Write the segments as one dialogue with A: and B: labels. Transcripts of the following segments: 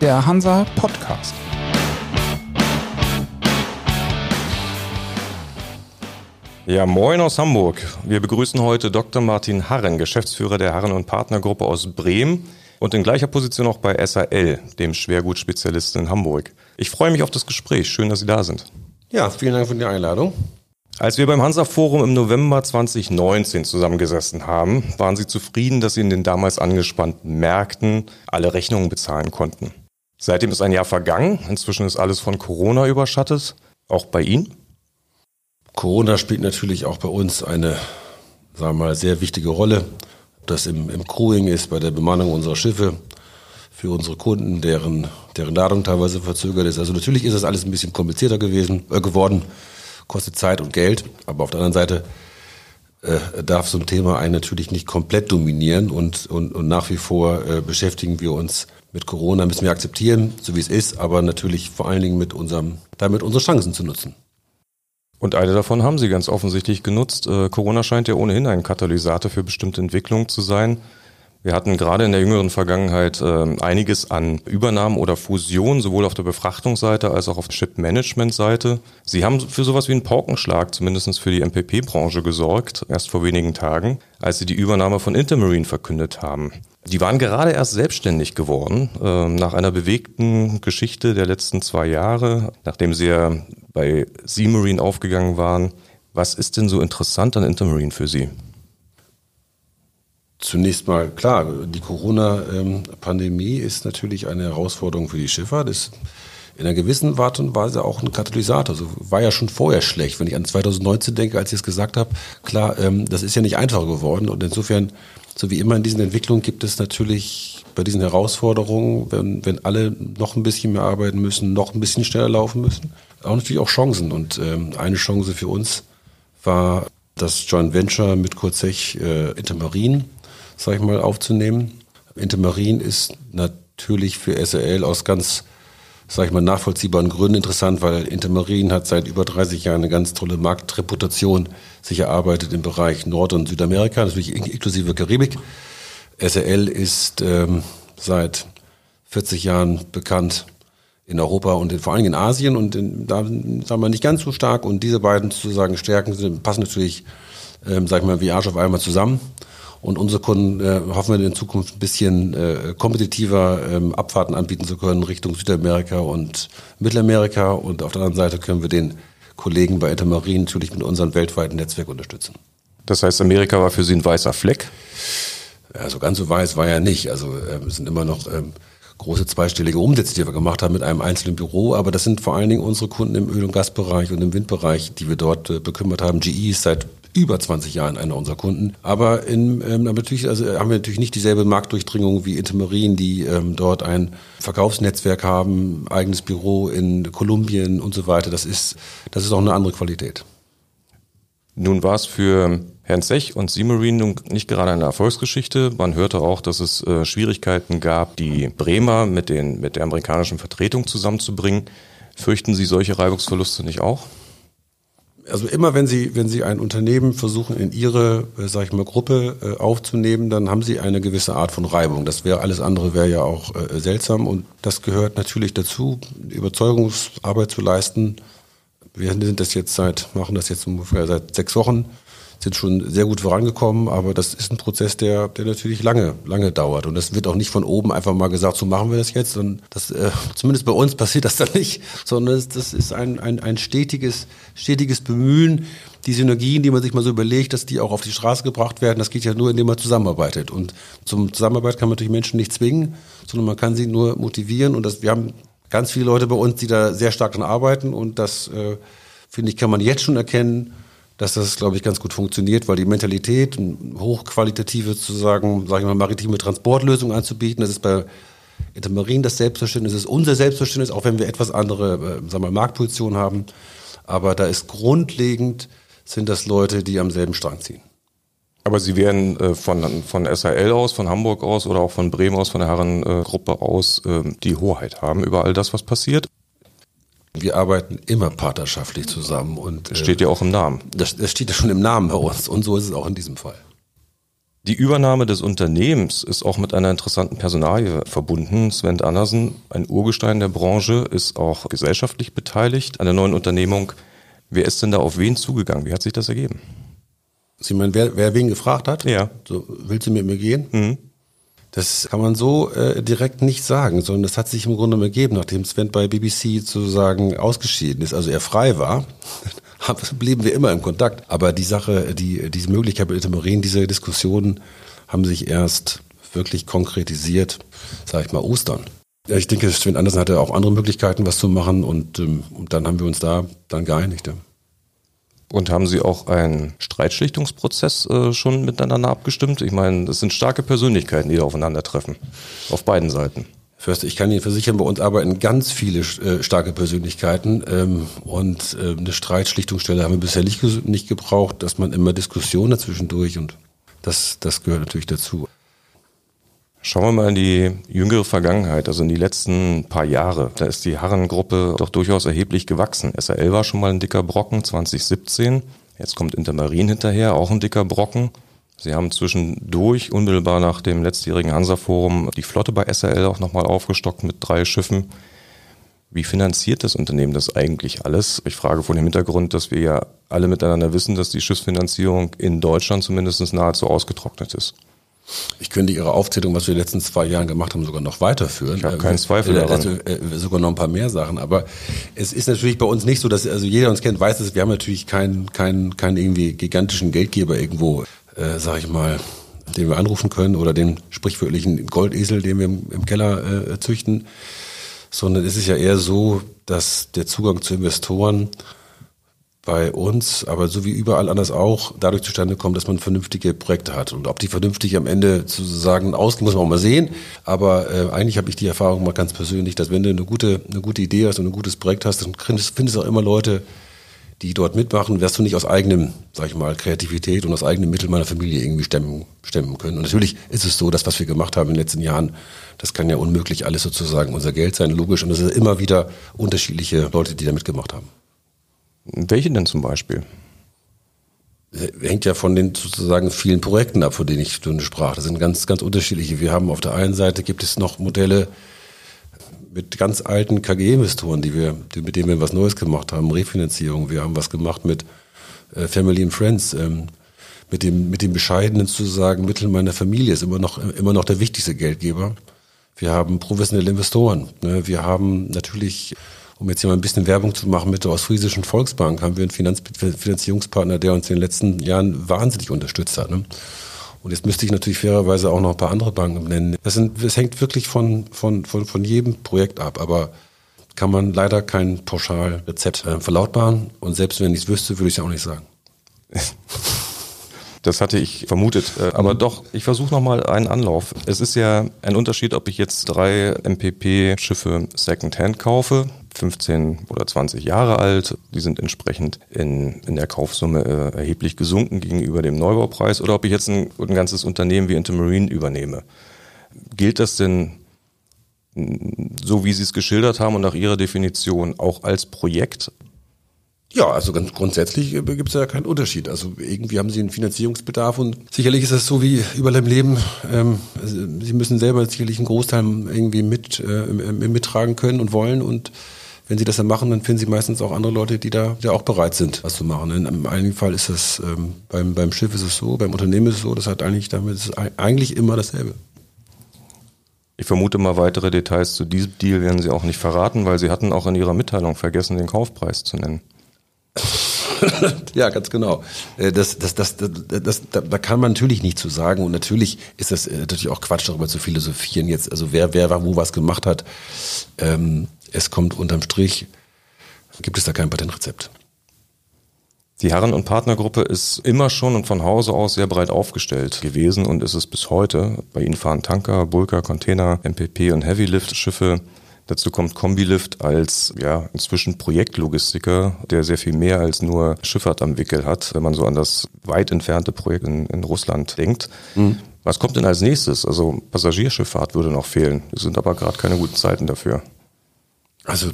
A: der Hansa Podcast.
B: Ja, moin aus Hamburg. Wir begrüßen heute Dr. Martin Harren, Geschäftsführer der Harren und Partnergruppe aus Bremen und in gleicher Position auch bei SAL, dem Schwergutspezialisten in Hamburg. Ich freue mich auf das Gespräch. Schön, dass Sie da sind.
C: Ja, vielen Dank für die Einladung.
B: Als wir beim Hansa Forum im November 2019 zusammengesessen haben, waren Sie zufrieden, dass Sie in den damals angespannten Märkten alle Rechnungen bezahlen konnten. Seitdem ist ein Jahr vergangen. Inzwischen ist alles von Corona überschattet. Auch bei Ihnen?
C: Corona spielt natürlich auch bei uns eine, sagen wir mal, sehr wichtige Rolle. Das im, im Crewing ist, bei der Bemannung unserer Schiffe, für unsere Kunden, deren, deren Ladung teilweise verzögert ist. Also natürlich ist das alles ein bisschen komplizierter gewesen, äh, geworden, kostet Zeit und Geld, aber auf der anderen Seite äh, darf so ein Thema einen natürlich nicht komplett dominieren und, und, und nach wie vor äh, beschäftigen wir uns mit Corona, müssen wir akzeptieren, so wie es ist, aber natürlich vor allen Dingen mit unserem, damit unsere Chancen zu nutzen.
B: Und eine davon haben Sie ganz offensichtlich genutzt. Äh, Corona scheint ja ohnehin ein Katalysator für bestimmte Entwicklungen zu sein. Wir hatten gerade in der jüngeren Vergangenheit äh, einiges an Übernahmen oder Fusionen, sowohl auf der Befrachtungsseite als auch auf der Ship-Management-Seite. Sie haben für sowas wie einen Paukenschlag, zumindest für die MPP-Branche gesorgt, erst vor wenigen Tagen, als Sie die Übernahme von Intermarine verkündet haben. Die waren gerade erst selbstständig geworden, äh, nach einer bewegten Geschichte der letzten zwei Jahre, nachdem sie ja bei Seamarine aufgegangen waren. Was ist denn so interessant an Intermarine für Sie?
C: Zunächst mal klar, die Corona-Pandemie ist natürlich eine Herausforderung für die Schifffahrt. Ist in einer gewissen Art und Weise auch ein Katalysator. Also war ja schon vorher schlecht, wenn ich an 2019 denke, als ich es gesagt habe. Klar, ähm, das ist ja nicht einfacher geworden und insofern, so wie immer in diesen Entwicklungen, gibt es natürlich bei diesen Herausforderungen, wenn, wenn alle noch ein bisschen mehr arbeiten müssen, noch ein bisschen schneller laufen müssen, auch natürlich auch Chancen. Und ähm, eine Chance für uns war das Joint Venture mit Kurzech äh, Intermarin sag ich mal, aufzunehmen. Intermarin ist natürlich für SRL aus ganz, sag ich mal, nachvollziehbaren Gründen interessant, weil Intermarin hat seit über 30 Jahren eine ganz tolle Marktreputation sich erarbeitet im Bereich Nord- und Südamerika, natürlich inklusive Karibik. SRL ist ähm, seit 40 Jahren bekannt in Europa und in, vor allem in Asien und in, da sagen wir nicht ganz so stark und diese beiden sozusagen Stärken sind, passen natürlich, ähm, sag ich mal, wie Arsch auf einmal zusammen. Und unsere Kunden äh, hoffen wir in Zukunft ein bisschen äh, kompetitiver ähm, Abfahrten anbieten zu können Richtung Südamerika und Mittelamerika. Und auf der anderen Seite können wir den Kollegen bei Intermarine natürlich mit unserem weltweiten Netzwerk unterstützen.
B: Das heißt, Amerika war für Sie ein weißer Fleck?
C: Also ganz so weiß war ja nicht. Also äh, es sind immer noch ähm, große zweistellige Umsätze, die wir gemacht haben mit einem einzelnen Büro. Aber das sind vor allen Dingen unsere Kunden im Öl- und Gasbereich und im Windbereich, die wir dort äh, bekümmert haben. GE ist seit über 20 Jahren einer unserer Kunden. Aber in, ähm, natürlich also haben wir natürlich nicht dieselbe Marktdurchdringung wie Intermarine, die ähm, dort ein Verkaufsnetzwerk haben, eigenes Büro in Kolumbien und so weiter. Das ist, das ist auch eine andere Qualität.
B: Nun war es für Herrn Sech und Seamarine nicht gerade eine Erfolgsgeschichte. Man hörte auch, dass es äh, Schwierigkeiten gab, die Bremer mit, den, mit der amerikanischen Vertretung zusammenzubringen. Fürchten Sie solche Reibungsverluste nicht auch?
C: Also immer wenn Sie, wenn Sie ein Unternehmen versuchen, in Ihre, äh, sag ich mal, Gruppe äh, aufzunehmen, dann haben Sie eine gewisse Art von Reibung. Das wäre alles andere wäre ja auch äh, seltsam und das gehört natürlich dazu, Überzeugungsarbeit zu leisten. Wir sind das jetzt seit, machen das jetzt ungefähr seit sechs Wochen sind schon sehr gut vorangekommen, aber das ist ein Prozess, der, der natürlich lange, lange dauert. Und das wird auch nicht von oben einfach mal gesagt, so machen wir das jetzt. Und das, äh, zumindest bei uns passiert das dann nicht, sondern das, ist ein, ein, ein stetiges, stetiges Bemühen, die Synergien, die man sich mal so überlegt, dass die auch auf die Straße gebracht werden. Das geht ja nur, indem man zusammenarbeitet. Und zum Zusammenarbeit kann man natürlich Menschen nicht zwingen, sondern man kann sie nur motivieren. Und das, wir haben ganz viele Leute bei uns, die da sehr stark dran arbeiten. Und das, äh, finde ich, kann man jetzt schon erkennen, dass das, glaube ich, ganz gut funktioniert, weil die Mentalität, hochqualitative sozusagen, sage ich mal, maritime Transportlösungen anzubieten, das ist bei Intermarin das Selbstverständnis, das ist unser Selbstverständnis, auch wenn wir etwas andere, äh, sagen wir Marktpositionen haben. Aber da ist grundlegend, sind das Leute, die am selben Strang ziehen.
B: Aber Sie werden äh, von, von SAL aus, von Hamburg aus oder auch von Bremen aus, von der Herrengruppe äh, aus äh, die Hoheit haben über all das, was passiert.
C: Wir arbeiten immer partnerschaftlich zusammen und
B: das steht ja auch im Namen.
C: Das, das steht ja schon im Namen bei uns und so ist es auch in diesem Fall.
B: Die Übernahme des Unternehmens ist auch mit einer interessanten Personalie verbunden. Sven Andersen, ein Urgestein der Branche, ist auch gesellschaftlich beteiligt an der neuen Unternehmung. Wer ist denn da auf wen zugegangen? Wie hat sich das ergeben?
C: Sie meinen, wer, wer wen gefragt hat?
B: Ja.
C: So, willst du mit mir gehen? Mhm. Das kann man so äh, direkt nicht sagen, sondern das hat sich im Grunde ergeben, nachdem Sven bei BBC sozusagen ausgeschieden ist, also er frei war, blieben wir immer im Kontakt. Aber die Sache, die, diese Möglichkeit mit Intermarin, diese Diskussionen haben sich erst wirklich konkretisiert, sage ich mal, Ostern. Ja, ich denke, Sven Andersen hatte auch andere Möglichkeiten, was zu machen und, ähm, und dann haben wir uns da dann geeinigt. Ja.
B: Und haben Sie auch einen Streitschlichtungsprozess äh, schon miteinander abgestimmt? Ich meine, das sind starke Persönlichkeiten, die da aufeinandertreffen. Auf beiden Seiten.
C: Förster, ich kann Ihnen versichern, bei uns arbeiten ganz viele äh, starke Persönlichkeiten ähm, und äh, eine Streitschlichtungsstelle haben wir bisher nicht, nicht gebraucht, dass man immer Diskussionen dazwischendurch und das, das gehört natürlich dazu.
B: Schauen wir mal in die jüngere Vergangenheit, also in die letzten paar Jahre. Da ist die Herrengruppe doch durchaus erheblich gewachsen. SRL war schon mal ein dicker Brocken 2017. Jetzt kommt Intermarin hinterher, auch ein dicker Brocken. Sie haben zwischendurch, unmittelbar nach dem letztjährigen Hansa-Forum, die Flotte bei SRL auch nochmal aufgestockt mit drei Schiffen. Wie finanziert das Unternehmen das eigentlich alles? Ich frage vor dem Hintergrund, dass wir ja alle miteinander wissen, dass die Schiffsfinanzierung in Deutschland zumindest nahezu ausgetrocknet ist.
C: Ich könnte Ihre Aufzählung, was wir in den letzten zwei Jahren gemacht haben, sogar noch weiterführen.
B: Ich habe keinen Zweifel äh, daran. Also,
C: äh, sogar noch ein paar mehr Sachen. Aber es ist natürlich bei uns nicht so, dass also jeder uns kennt, weiß dass wir haben natürlich keinen keinen keinen irgendwie gigantischen Geldgeber irgendwo, äh, sag ich mal, den wir anrufen können oder den sprichwörtlichen Goldesel, den wir im, im Keller äh, züchten, sondern es ist ja eher so, dass der Zugang zu Investoren bei uns, aber so wie überall anders auch, dadurch zustande kommt, dass man vernünftige Projekte hat. Und ob die vernünftig am Ende sozusagen ausgehen, muss man auch mal sehen. Aber äh, eigentlich habe ich die Erfahrung mal ganz persönlich, dass wenn du eine gute, eine gute Idee hast und ein gutes Projekt hast, dann findest, findest auch immer Leute, die dort mitmachen, wirst du nicht aus eigenem, sag ich mal, Kreativität und aus eigenem Mittel meiner Familie irgendwie stemmen, stemmen können. Und natürlich ist es so, dass was wir gemacht haben in den letzten Jahren, das kann ja unmöglich alles sozusagen unser Geld sein, logisch. Und es sind immer wieder unterschiedliche Leute, die da mitgemacht haben.
B: Welche denn zum Beispiel?
C: Hängt ja von den sozusagen vielen Projekten ab, von denen ich sprach. Das sind ganz, ganz unterschiedliche. Wir haben auf der einen Seite gibt es noch Modelle mit ganz alten KG-Investoren, die wir, die, mit denen wir was Neues gemacht haben, Refinanzierung. Wir haben was gemacht mit äh, Family and Friends. Ähm, mit dem, mit dem bescheidenen sozusagen Mittel meiner Familie ist immer noch, immer noch der wichtigste Geldgeber. Wir haben professionelle Investoren. Ne? Wir haben natürlich um jetzt hier mal ein bisschen Werbung zu machen mit der Ostfriesischen Volksbank, haben wir einen Finanz Finanzierungspartner, der uns in den letzten Jahren wahnsinnig unterstützt hat. Ne? Und jetzt müsste ich natürlich fairerweise auch noch ein paar andere Banken nennen. Das, sind, das hängt wirklich von, von, von, von jedem Projekt ab, aber kann man leider kein Pauschalrezept äh, verlautbaren. Und selbst wenn ich es wüsste, würde ich es auch nicht sagen.
B: Das hatte ich vermutet. Äh, aber mhm. doch, ich versuche nochmal einen Anlauf. Es ist ja ein Unterschied, ob ich jetzt drei MPP-Schiffe Secondhand kaufe, 15 oder 20 Jahre alt. Die sind entsprechend in, in der Kaufsumme äh, erheblich gesunken gegenüber dem Neubaupreis. Oder ob ich jetzt ein, ein ganzes Unternehmen wie Intermarine übernehme. Gilt das denn so wie Sie es geschildert haben und nach Ihrer Definition auch als Projekt?
C: Ja, also ganz grundsätzlich äh, gibt es ja keinen Unterschied. Also irgendwie haben sie einen Finanzierungsbedarf und sicherlich ist das so wie überall im Leben. Ähm, sie müssen selber sicherlich einen Großteil irgendwie mit äh, mittragen können und wollen und wenn sie das dann machen, dann finden sie meistens auch andere Leute, die da, die auch bereit sind, was zu machen. In einem Fall ist das, ähm, beim, beim Schiff ist es so, beim Unternehmen ist es so, das hat eigentlich damit ist eigentlich immer dasselbe.
B: Ich vermute mal, weitere Details zu diesem Deal werden Sie auch nicht verraten, weil Sie hatten auch in Ihrer Mitteilung vergessen, den Kaufpreis zu nennen.
C: ja, ganz genau. Äh, das, das, das, das, da, kann man natürlich nicht zu sagen und natürlich ist das äh, natürlich auch Quatsch darüber zu philosophieren jetzt. Also wer wer wo was gemacht hat, ähm, es kommt unterm Strich, gibt es da kein Patentrezept.
B: Die Herren- und Partnergruppe ist immer schon und von Hause aus sehr breit aufgestellt gewesen und ist es bis heute. Bei ihnen fahren Tanker, Bulker, Container, MPP und Heavylift-Schiffe. Dazu kommt Combilift als ja inzwischen Projektlogistiker, der sehr viel mehr als nur Schifffahrt am Wickel hat, wenn man so an das weit entfernte Projekt in, in Russland denkt. Mhm. Was kommt denn als nächstes? Also Passagierschifffahrt würde noch fehlen. Es sind aber gerade keine guten Zeiten dafür.
C: Also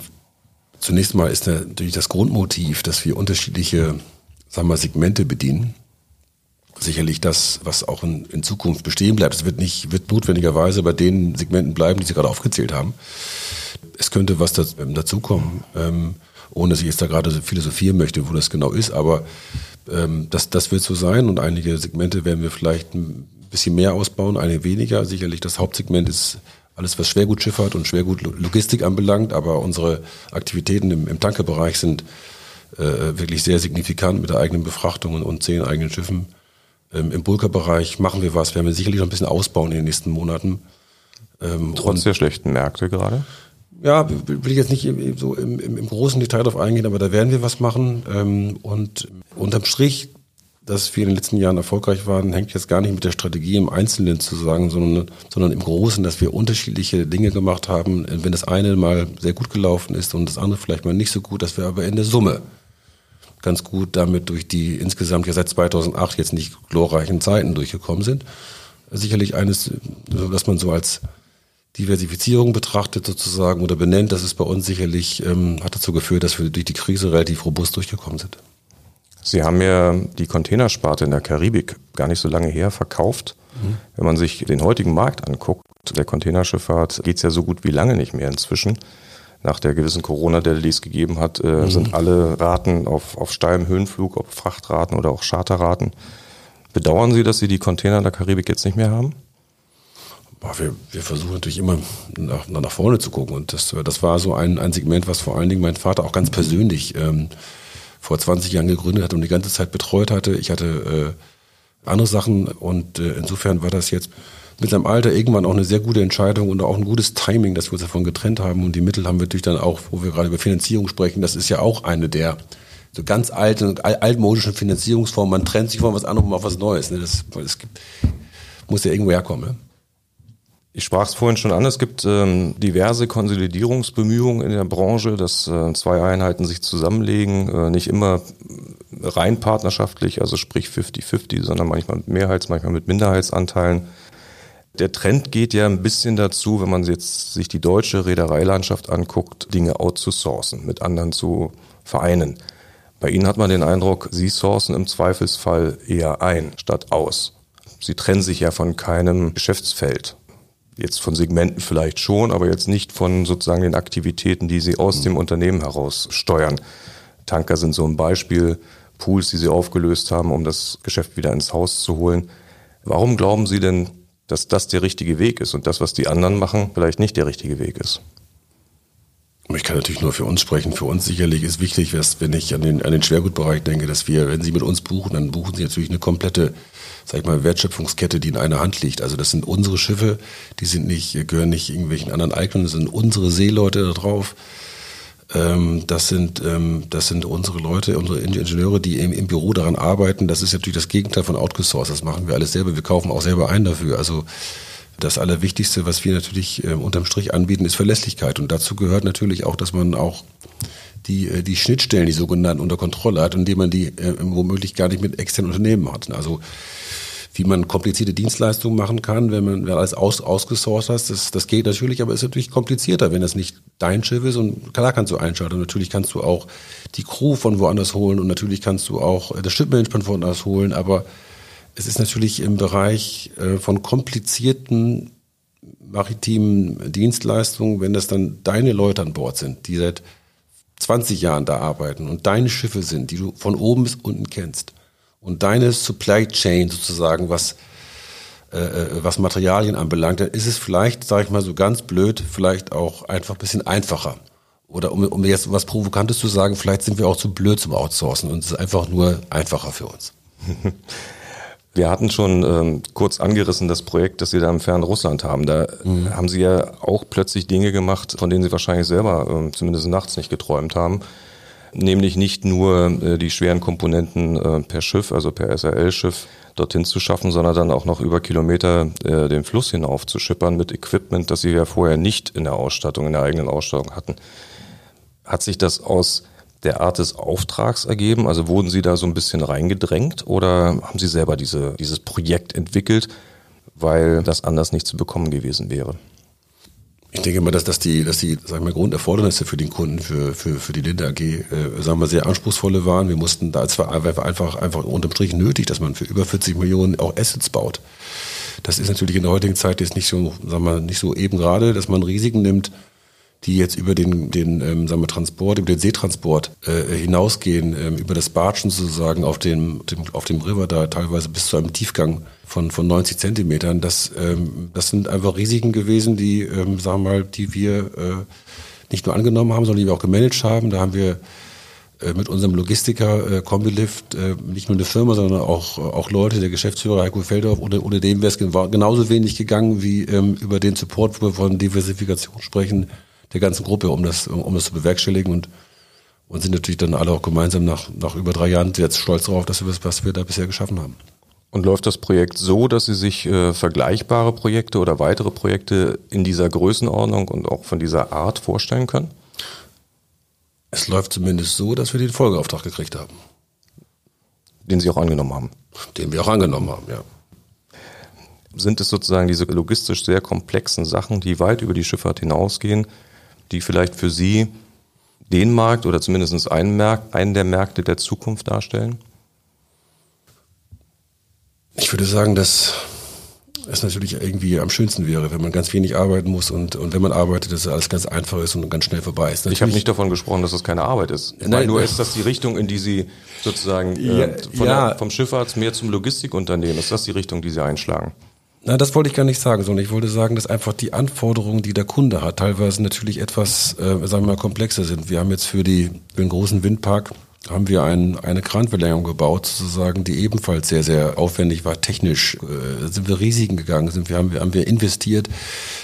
C: zunächst mal ist natürlich das Grundmotiv, dass wir unterschiedliche sagen wir, Segmente bedienen. Sicherlich das, was auch in, in Zukunft bestehen bleibt. Es wird nicht, wird notwendigerweise bei den Segmenten bleiben, die Sie gerade aufgezählt haben. Es könnte was ähm, dazukommen, ähm, ohne dass ich jetzt da gerade philosophieren möchte, wo das genau ist, aber ähm, das, das wird so sein und einige Segmente werden wir vielleicht ein bisschen mehr ausbauen, einige weniger. Sicherlich das Hauptsegment ist alles, was Schwergutschifffahrt und Schwergutlogistik anbelangt, aber unsere Aktivitäten im, im Tankerbereich sind äh, wirklich sehr signifikant mit der eigenen Befrachtung und zehn eigenen Schiffen. Ähm, Im Bulkerbereich machen wir was, werden wir sicherlich noch ein bisschen ausbauen in den nächsten Monaten.
B: Ähm, Trotz der schlechten Märkte gerade?
C: Ja, will ich jetzt nicht so im, im, im großen Detail darauf eingehen, aber da werden wir was machen. Ähm, und unterm Strich, dass wir in den letzten Jahren erfolgreich waren, hängt jetzt gar nicht mit der Strategie im Einzelnen zu sagen, sondern, sondern im Großen, dass wir unterschiedliche Dinge gemacht haben. Wenn das eine mal sehr gut gelaufen ist und das andere vielleicht mal nicht so gut, dass wir aber in der Summe ganz gut damit durch die insgesamt ja seit 2008 jetzt nicht glorreichen Zeiten durchgekommen sind. Sicherlich eines, dass man so als Diversifizierung betrachtet sozusagen oder benennt, das ist bei uns sicherlich, ähm, hat dazu geführt, dass wir durch die Krise relativ robust durchgekommen sind.
B: Sie haben ja die Containersparte in der Karibik gar nicht so lange her verkauft. Mhm. Wenn man sich den heutigen Markt anguckt, der Containerschifffahrt, geht es ja so gut wie lange nicht mehr inzwischen nach der gewissen Corona-Delle, die es gegeben hat, äh, mhm. sind alle Raten auf, auf steilem Höhenflug, ob Frachtraten oder auch Charterraten. Bedauern Sie, dass Sie die Container in der Karibik jetzt nicht mehr haben?
C: Wir, wir versuchen natürlich immer nach, nach vorne zu gucken. Und das, das war so ein, ein Segment, was vor allen Dingen mein Vater auch ganz persönlich ähm, vor 20 Jahren gegründet hat und die ganze Zeit betreut hatte. Ich hatte äh, andere Sachen und äh, insofern war das jetzt mit seinem Alter irgendwann auch eine sehr gute Entscheidung und auch ein gutes Timing, dass wir uns davon getrennt haben. Und die Mittel haben wir natürlich dann auch, wo wir gerade über Finanzierung sprechen, das ist ja auch eine der so ganz alten, altmodischen Finanzierungsformen. Man trennt sich von was anderem auf was Neues. Ne? Das, das gibt, muss ja irgendwo herkommen. Ne?
B: Ich sprach es vorhin schon an, es gibt ähm, diverse Konsolidierungsbemühungen in der Branche, dass äh, zwei Einheiten sich zusammenlegen, äh, nicht immer rein partnerschaftlich, also sprich 50-50, sondern manchmal mit Mehrheits-, manchmal mit Minderheitsanteilen. Der Trend geht ja ein bisschen dazu, wenn man jetzt sich die deutsche Reedereilandschaft anguckt, Dinge outzusourcen, mit anderen zu vereinen. Bei Ihnen hat man den Eindruck, Sie sourcen im Zweifelsfall eher ein statt aus. Sie trennen sich ja von keinem Geschäftsfeld. Jetzt von Segmenten vielleicht schon, aber jetzt nicht von sozusagen den Aktivitäten, die Sie aus dem Unternehmen heraus steuern. Tanker sind so ein Beispiel, Pools, die Sie aufgelöst haben, um das Geschäft wieder ins Haus zu holen. Warum glauben Sie denn, dass das der richtige Weg ist und das, was die anderen machen, vielleicht nicht der richtige Weg ist.
C: Ich kann natürlich nur für uns sprechen. Für uns sicherlich ist wichtig, dass, wenn ich an den, an den Schwergutbereich denke, dass wir, wenn Sie mit uns buchen, dann buchen Sie natürlich eine komplette, sag ich mal, Wertschöpfungskette, die in einer Hand liegt. Also das sind unsere Schiffe, die sind nicht, gehören nicht irgendwelchen anderen Eignern, das sind unsere Seeleute da drauf. Ähm, das sind, ähm, das sind unsere Leute, unsere Ingenieure, die im, im, Büro daran arbeiten. Das ist natürlich das Gegenteil von outgesourced. Das machen wir alles selber. Wir kaufen auch selber ein dafür. Also das Allerwichtigste, was wir natürlich ähm, unterm Strich anbieten, ist Verlässlichkeit. Und dazu gehört natürlich auch, dass man auch die, äh, die Schnittstellen, die sogenannten, unter Kontrolle hat, indem man die äh, womöglich gar nicht mit externen Unternehmen hat. Also wie man komplizierte Dienstleistungen machen kann, wenn man alles aus, ausgesourced hat. Das, das geht natürlich, aber ist natürlich komplizierter, wenn das nicht dein Schiff ist. Und klar kannst du einschalten. Natürlich kannst du auch die Crew von woanders holen und natürlich kannst du auch das Shipmanagement von woanders holen. Aber es ist natürlich im Bereich äh, von komplizierten maritimen Dienstleistungen, wenn das dann deine Leute an Bord sind, die seit 20 Jahren da arbeiten und deine Schiffe sind, die du von oben bis unten kennst und deine Supply Chain sozusagen, was, äh, äh, was Materialien anbelangt, dann ist es vielleicht, sage ich mal so ganz blöd, vielleicht auch einfach ein bisschen einfacher. Oder um, um jetzt was Provokantes zu sagen, vielleicht sind wir auch zu blöd zum Outsourcen und es ist einfach nur einfacher für uns.
B: Wir hatten schon ähm, kurz angerissen das Projekt, das Sie da im fernen Russland haben. Da mhm. haben Sie ja auch plötzlich Dinge gemacht, von denen Sie wahrscheinlich selber äh, zumindest nachts nicht geträumt haben nämlich nicht nur äh, die schweren Komponenten äh, per Schiff, also per SRL-Schiff, dorthin zu schaffen, sondern dann auch noch über Kilometer äh, den Fluss hinauf zu schippern mit Equipment, das sie ja vorher nicht in der Ausstattung, in der eigenen Ausstattung hatten. Hat sich das aus der Art des Auftrags ergeben? Also wurden Sie da so ein bisschen reingedrängt oder haben Sie selber diese, dieses Projekt entwickelt, weil das anders nicht zu bekommen gewesen wäre?
C: Ich denke mal, dass, dass die, dass die sagen wir, Grunderfordernisse für den Kunden, für, für, für die Linde AG, äh, sagen wir, sehr anspruchsvolle waren. Wir mussten da, es war einfach, einfach unterm Strich nötig, dass man für über 40 Millionen auch Assets baut. Das ist natürlich in der heutigen Zeit jetzt nicht so, sagen wir, nicht so eben gerade, dass man Risiken nimmt, die jetzt über den, den ähm, sagen wir, Transport, über den Seetransport äh, hinausgehen, ähm, über das Batschen sozusagen auf dem, dem, auf dem River da teilweise bis zu einem Tiefgang von, von 90 Zentimetern. Das, ähm, das sind einfach Risiken gewesen, die, ähm, sagen wir mal, die wir äh, nicht nur angenommen haben, sondern die wir auch gemanagt haben. Da haben wir äh, mit unserem Logistiker äh, Combilift äh, nicht nur eine Firma, sondern auch, auch Leute, der Geschäftsführer Heiko Feldorf, ohne, ohne dem wäre es genauso wenig gegangen wie ähm, über den Support, wo wir von Diversifikation sprechen, der ganzen Gruppe, um das, um, um das zu bewerkstelligen und und sind natürlich dann alle auch gemeinsam nach, nach über drei Jahren jetzt stolz darauf, dass wir was wir da bisher geschaffen haben.
B: Und läuft das Projekt so, dass Sie sich äh, vergleichbare Projekte oder weitere Projekte in dieser Größenordnung und auch von dieser Art vorstellen können?
C: Es läuft zumindest so, dass wir den Folgeauftrag gekriegt haben.
B: Den Sie auch angenommen haben?
C: Den wir auch angenommen haben, ja.
B: Sind es sozusagen diese logistisch sehr komplexen Sachen, die weit über die Schifffahrt hinausgehen, die vielleicht für Sie den Markt oder zumindest einen, Markt, einen der Märkte der Zukunft darstellen?
C: Ich würde sagen, dass es natürlich irgendwie am schönsten wäre, wenn man ganz wenig arbeiten muss und, und wenn man arbeitet, dass alles ganz einfach ist und ganz schnell vorbei ist.
B: Natürlich ich habe nicht davon gesprochen, dass das keine Arbeit ist. Nein, nur ist das die Richtung, in die Sie sozusagen äh, von ja. der, vom Schiffarzt mehr zum Logistikunternehmen, ist das die Richtung, die Sie einschlagen?
C: Na, das wollte ich gar nicht sagen, sondern ich wollte sagen, dass einfach die Anforderungen, die der Kunde hat, teilweise natürlich etwas, äh, sagen wir mal, komplexer sind. Wir haben jetzt für, die, für den großen Windpark haben wir ein, eine Kranverlängerung gebaut, sozusagen, die ebenfalls sehr, sehr aufwendig war. Technisch äh, sind wir Risiken gegangen, sind wir, haben, wir, haben wir investiert.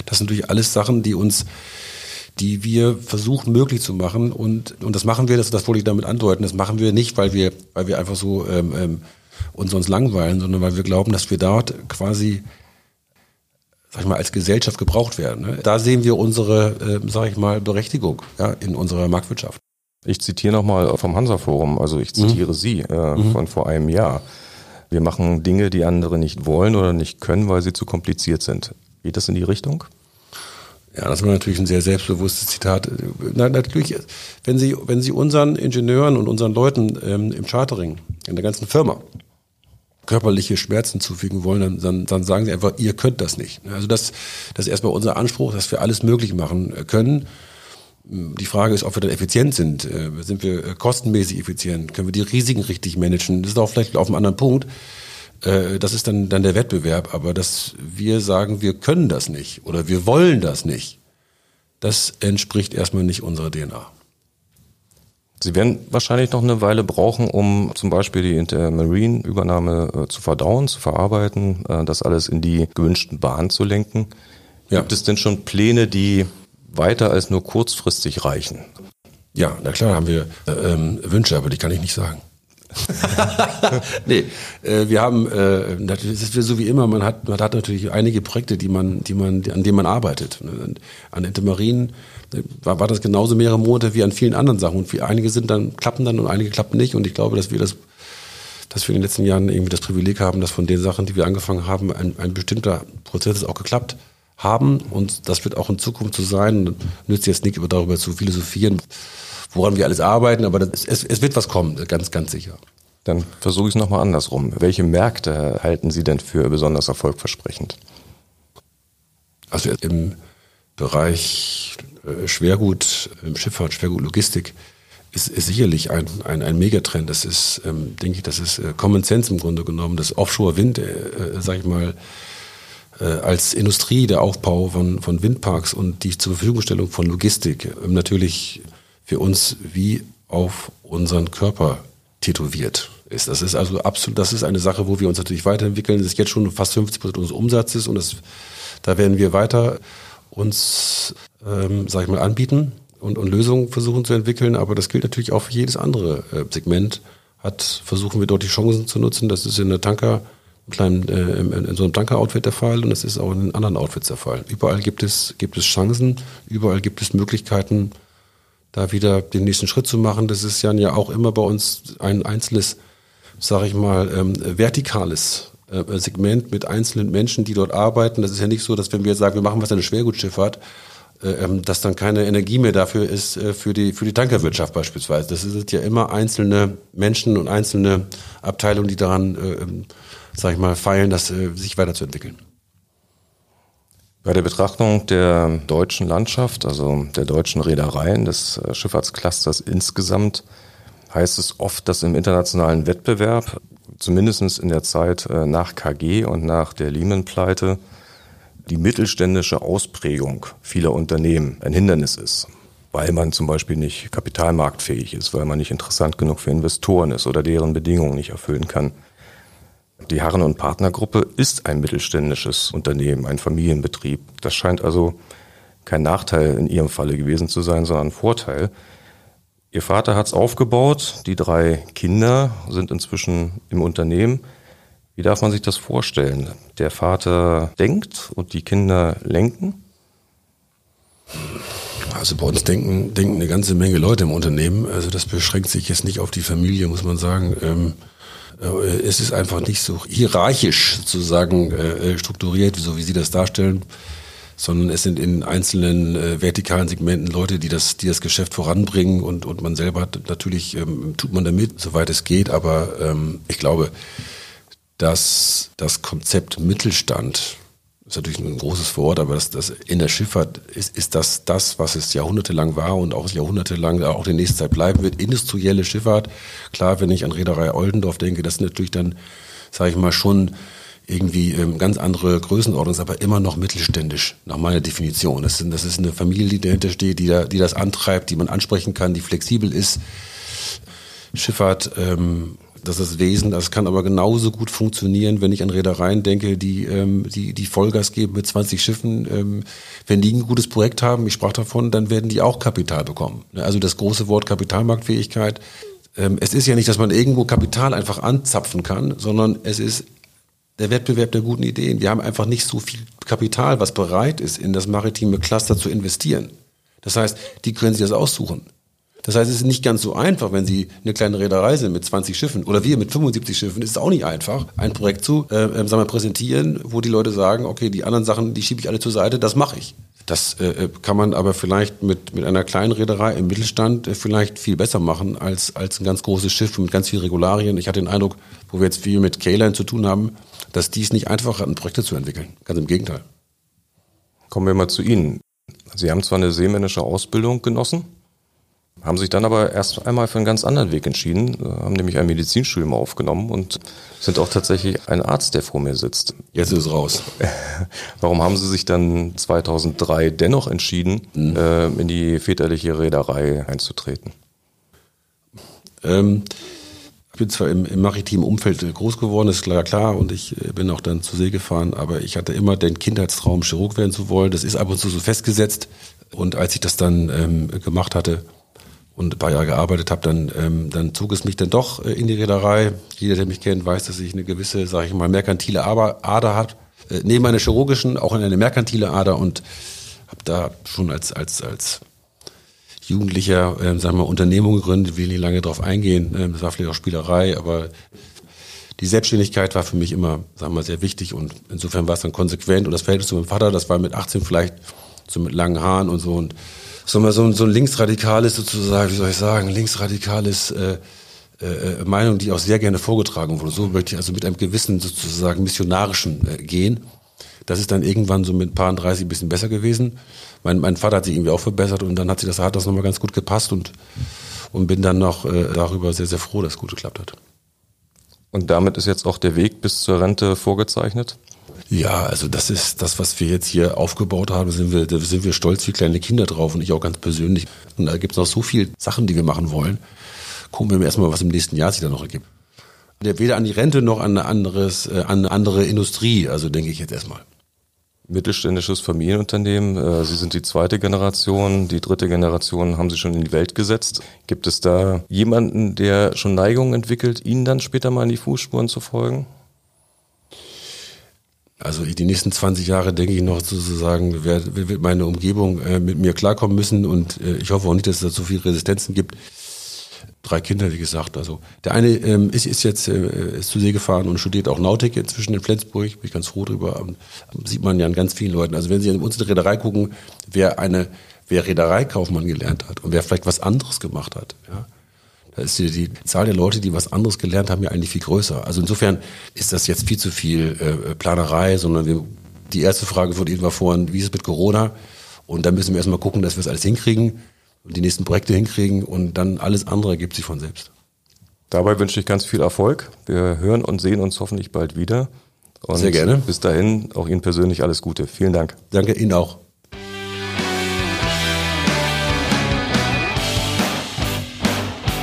C: Das sind natürlich alles Sachen, die uns die wir versuchen möglich zu machen und und das machen wir, das, das wollte ich damit andeuten, das machen wir nicht, weil wir weil wir einfach so ähm, ähm, uns sonst langweilen, sondern weil wir glauben, dass wir dort quasi sag ich mal, als Gesellschaft gebraucht werden. Ne? Da sehen wir unsere, äh, sag ich mal, Berechtigung ja, in unserer Marktwirtschaft.
B: Ich zitiere nochmal vom Hansa-Forum, also ich zitiere mhm. Sie äh, mhm. von vor einem Jahr. Wir machen Dinge, die andere nicht wollen oder nicht können, weil sie zu kompliziert sind. Geht das in die Richtung?
C: Ja, das war natürlich ein sehr selbstbewusstes Zitat. Na, natürlich, wenn Sie, wenn Sie unseren Ingenieuren und unseren Leuten ähm, im Chartering, in der ganzen Firma, körperliche Schmerzen zufügen wollen, dann, dann, dann sagen Sie einfach, ihr könnt das nicht. Also das, das ist erstmal unser Anspruch, dass wir alles möglich machen können. Die Frage ist, ob wir dann effizient sind. Äh, sind wir äh, kostenmäßig effizient? Können wir die Risiken richtig managen? Das ist auch vielleicht auf einem anderen Punkt. Äh, das ist dann, dann der Wettbewerb. Aber dass wir sagen, wir können das nicht oder wir wollen das nicht, das entspricht erstmal nicht unserer DNA.
B: Sie werden wahrscheinlich noch eine Weile brauchen, um zum Beispiel die Intermarine-Übernahme zu verdauen, zu verarbeiten, das alles in die gewünschten Bahnen zu lenken. Ja. Gibt es denn schon Pläne, die weiter als nur kurzfristig reichen?
C: Ja, na klar haben wir äh, ähm, Wünsche, aber die kann ich nicht sagen. nee, äh, wir haben äh, natürlich es ist so wie immer, man hat man hat natürlich einige Projekte, die man die man an denen man arbeitet. An Intermarin äh, war, war das genauso mehrere Monate wie an vielen anderen Sachen und wie einige sind dann klappen dann und einige klappen nicht und ich glaube, dass wir das dass wir in den letzten Jahren irgendwie das Privileg haben, dass von den Sachen, die wir angefangen haben, ein, ein bestimmter Prozess auch geklappt haben und das wird auch in Zukunft so sein. Nützt jetzt nicht darüber zu philosophieren, woran wir alles arbeiten, aber das, es, es wird was kommen, ganz, ganz sicher.
B: Dann versuche ich es nochmal andersrum. Welche Märkte halten Sie denn für besonders erfolgversprechend?
C: Also im Bereich äh, Schwergut, im Schifffahrt, Schwergut, Logistik ist, ist sicherlich ein, ein, ein Megatrend. Das ist, ähm, denke ich, das ist äh, Common Sense im Grunde genommen. Das Offshore-Wind, äh, äh, sag ich mal, äh, als Industrie der Aufbau von, von Windparks und die zur Verfügungstellung von Logistik äh, natürlich für uns wie auf unseren Körper tätowiert ist. Das ist also absolut, das ist eine Sache, wo wir uns natürlich weiterentwickeln. Das ist jetzt schon fast 50 Prozent unseres Umsatzes und das, da werden wir weiter uns, ähm, sag ich mal, anbieten und, und Lösungen versuchen zu entwickeln. Aber das gilt natürlich auch für jedes andere äh, Segment. Hat, versuchen wir dort die Chancen zu nutzen. Das ist in der Tanker kleinen, äh, in, in, so einem Tanker-Outfit der Fall und das ist auch in anderen Outfits der Fall. Überall gibt es, gibt es Chancen, überall gibt es Möglichkeiten, da wieder den nächsten Schritt zu machen. Das ist ja auch immer bei uns ein einzelnes, sage ich mal, ähm, vertikales äh, Segment mit einzelnen Menschen, die dort arbeiten. Das ist ja nicht so, dass wenn wir jetzt sagen, wir machen was in der Schwergutschifffahrt, äh, ähm, dass dann keine Energie mehr dafür ist äh, für die für die Tankerwirtschaft beispielsweise. Das sind ja immer einzelne Menschen und einzelne Abteilungen, die daran, äh, ähm, sag ich mal, feilen, das äh, sich weiterzuentwickeln.
B: Bei der Betrachtung der deutschen Landschaft, also der deutschen Reedereien, des äh, Schifffahrtsclusters insgesamt, heißt es oft, dass im internationalen Wettbewerb, zumindest in der Zeit äh, nach KG und nach der Lehman-Pleite, die mittelständische Ausprägung vieler Unternehmen ein Hindernis ist, weil man zum Beispiel nicht kapitalmarktfähig ist, weil man nicht interessant genug für Investoren ist oder deren Bedingungen nicht erfüllen kann. Die Herren- und Partnergruppe ist ein mittelständisches Unternehmen, ein Familienbetrieb. Das scheint also kein Nachteil in Ihrem Falle gewesen zu sein, sondern ein Vorteil. Ihr Vater hat es aufgebaut, die drei Kinder sind inzwischen im Unternehmen. Wie darf man sich das vorstellen? Der Vater denkt und die Kinder lenken?
C: Also bei uns denken, denken eine ganze Menge Leute im Unternehmen. Also das beschränkt sich jetzt nicht auf die Familie, muss man sagen. Ähm, äh, es ist einfach nicht so hierarchisch sozusagen äh, strukturiert, so wie Sie das darstellen, sondern es sind in einzelnen äh, vertikalen Segmenten Leute, die das, die das Geschäft voranbringen und, und man selber natürlich ähm, tut man damit, soweit es geht, aber ähm, ich glaube, dass das Konzept Mittelstand ist natürlich ein großes Wort, aber das, das in der Schifffahrt ist, ist das das, was es jahrhundertelang war und auch jahrhundertelang auch in nächster Zeit bleiben wird. Industrielle Schifffahrt. Klar, wenn ich an Reederei Oldendorf denke, das ist natürlich dann, sage ich mal, schon irgendwie ähm, ganz andere Größenordnung, ist aber immer noch mittelständisch, nach meiner Definition. Das, sind, das ist eine Familie, die dahinter steht, die, da, die das antreibt, die man ansprechen kann, die flexibel ist. Schifffahrt ähm, das ist Wesen. Das kann aber genauso gut funktionieren, wenn ich an Reedereien denke, die, ähm, die, die Vollgas geben mit 20 Schiffen. Ähm, wenn die ein gutes Projekt haben, ich sprach davon, dann werden die auch Kapital bekommen. Also das große Wort Kapitalmarktfähigkeit. Ähm, es ist ja nicht, dass man irgendwo Kapital einfach anzapfen kann, sondern es ist der Wettbewerb der guten Ideen. Wir haben einfach nicht so viel Kapital, was bereit ist, in das maritime Cluster zu investieren. Das heißt, die können sich das aussuchen. Das heißt, es ist nicht ganz so einfach, wenn Sie eine kleine Reederei sind mit 20 Schiffen oder wir mit 75 Schiffen, ist es auch nicht einfach, ein Projekt zu äh, äh, sagen wir, präsentieren, wo die Leute sagen, okay, die anderen Sachen, die schiebe ich alle zur Seite, das mache ich. Das äh, äh, kann man aber vielleicht mit, mit einer kleinen Reederei im Mittelstand äh, vielleicht viel besser machen als, als ein ganz großes Schiff mit ganz vielen Regularien. Ich hatte den Eindruck, wo wir jetzt viel mit K-Line zu tun haben, dass dies nicht einfach hatten, Projekte zu entwickeln. Ganz im Gegenteil.
B: Kommen wir mal zu Ihnen. Sie haben zwar eine seemännische Ausbildung genossen, haben sich dann aber erst einmal für einen ganz anderen Weg entschieden, äh, haben nämlich ein Medizinstudium aufgenommen und sind auch tatsächlich ein Arzt, der vor mir sitzt.
C: Jetzt ist es raus.
B: Warum haben Sie sich dann 2003 dennoch entschieden, mhm. äh, in die väterliche Reederei einzutreten?
C: Ähm, ich bin zwar im, im maritimen Umfeld groß geworden, ist klar, klar, und ich äh, bin auch dann zur See gefahren, aber ich hatte immer den Kindheitstraum, Chirurg werden zu wollen. Das ist ab und zu so festgesetzt. Und als ich das dann ähm, gemacht hatte, und ein paar Jahre gearbeitet habe, dann, ähm, dann zog es mich dann doch äh, in die Reederei. Jeder, der mich kennt, weiß, dass ich eine gewisse, sage ich mal, merkantile Ader hat. Äh, neben meiner chirurgischen auch eine merkantile Ader und habe da schon als, als, als Jugendlicher, äh, sagen wir, Unternehmung gegründet, will nicht lange drauf eingehen. Äh, das war vielleicht auch Spielerei, aber die Selbstständigkeit war für mich immer, sagen wir mal, sehr wichtig und insofern war es dann konsequent und das Verhältnis zu meinem Vater, das war mit 18 vielleicht so mit langen Haaren und so und so mal so, so ein linksradikales sozusagen, wie soll ich sagen, linksradikales äh, äh, äh, Meinung, die auch sehr gerne vorgetragen wurde. So möchte ich also mit einem gewissen sozusagen missionarischen äh, gehen. Das ist dann irgendwann so mit ein paar 30 ein bisschen besser gewesen. Mein, mein Vater hat sich irgendwie auch verbessert und dann hat sich das, hat das nochmal ganz gut gepasst und, und bin dann noch äh, darüber sehr, sehr froh, dass es gut geklappt hat.
B: Und damit ist jetzt auch der Weg bis zur Rente vorgezeichnet?
C: Ja, also das ist das, was wir jetzt hier aufgebaut haben, sind wir, da sind wir stolz wie kleine Kinder drauf und ich auch ganz persönlich. Und da gibt es noch so viele Sachen, die wir machen wollen. Gucken wir erstmal, was im nächsten Jahr sich da noch ergibt. Weder an die Rente noch an eine, anderes, äh, an eine andere Industrie, also denke ich jetzt erstmal.
B: Mittelständisches Familienunternehmen. Äh, Sie sind die zweite Generation, die dritte Generation haben Sie schon in die Welt gesetzt. Gibt es da jemanden, der schon Neigungen entwickelt, Ihnen dann später mal in die Fußspuren zu folgen?
C: Also die nächsten 20 Jahre denke ich noch sozusagen, wird, wird meine Umgebung äh, mit mir klarkommen müssen und äh, ich hoffe auch nicht, dass es da so viele Resistenzen gibt. drei Kinder, wie gesagt. Also der eine ähm, ist, ist jetzt äh, ist zu See gefahren und studiert auch Nautik inzwischen in Flensburg. Bin ich ganz froh drüber. Ähm, sieht man ja an ganz vielen Leuten. Also wenn Sie in unsere Reederei gucken, wer eine wer Reedereikaufmann gelernt hat und wer vielleicht was anderes gemacht hat, ja, da ist die, die Zahl der Leute, die was anderes gelernt haben, ja eigentlich viel größer. Also insofern ist das jetzt viel zu viel äh, Planerei, sondern wir, die erste Frage von Ihnen war vorhin, wie ist es mit Corona? Und dann müssen wir erstmal gucken, dass wir es alles hinkriegen und die nächsten Projekte hinkriegen und dann alles andere ergibt sich von selbst.
B: Dabei wünsche ich ganz viel Erfolg. Wir hören und sehen uns hoffentlich bald wieder.
C: Und Sehr gerne.
B: Bis dahin auch Ihnen persönlich alles Gute. Vielen Dank.
C: Danke Ihnen auch.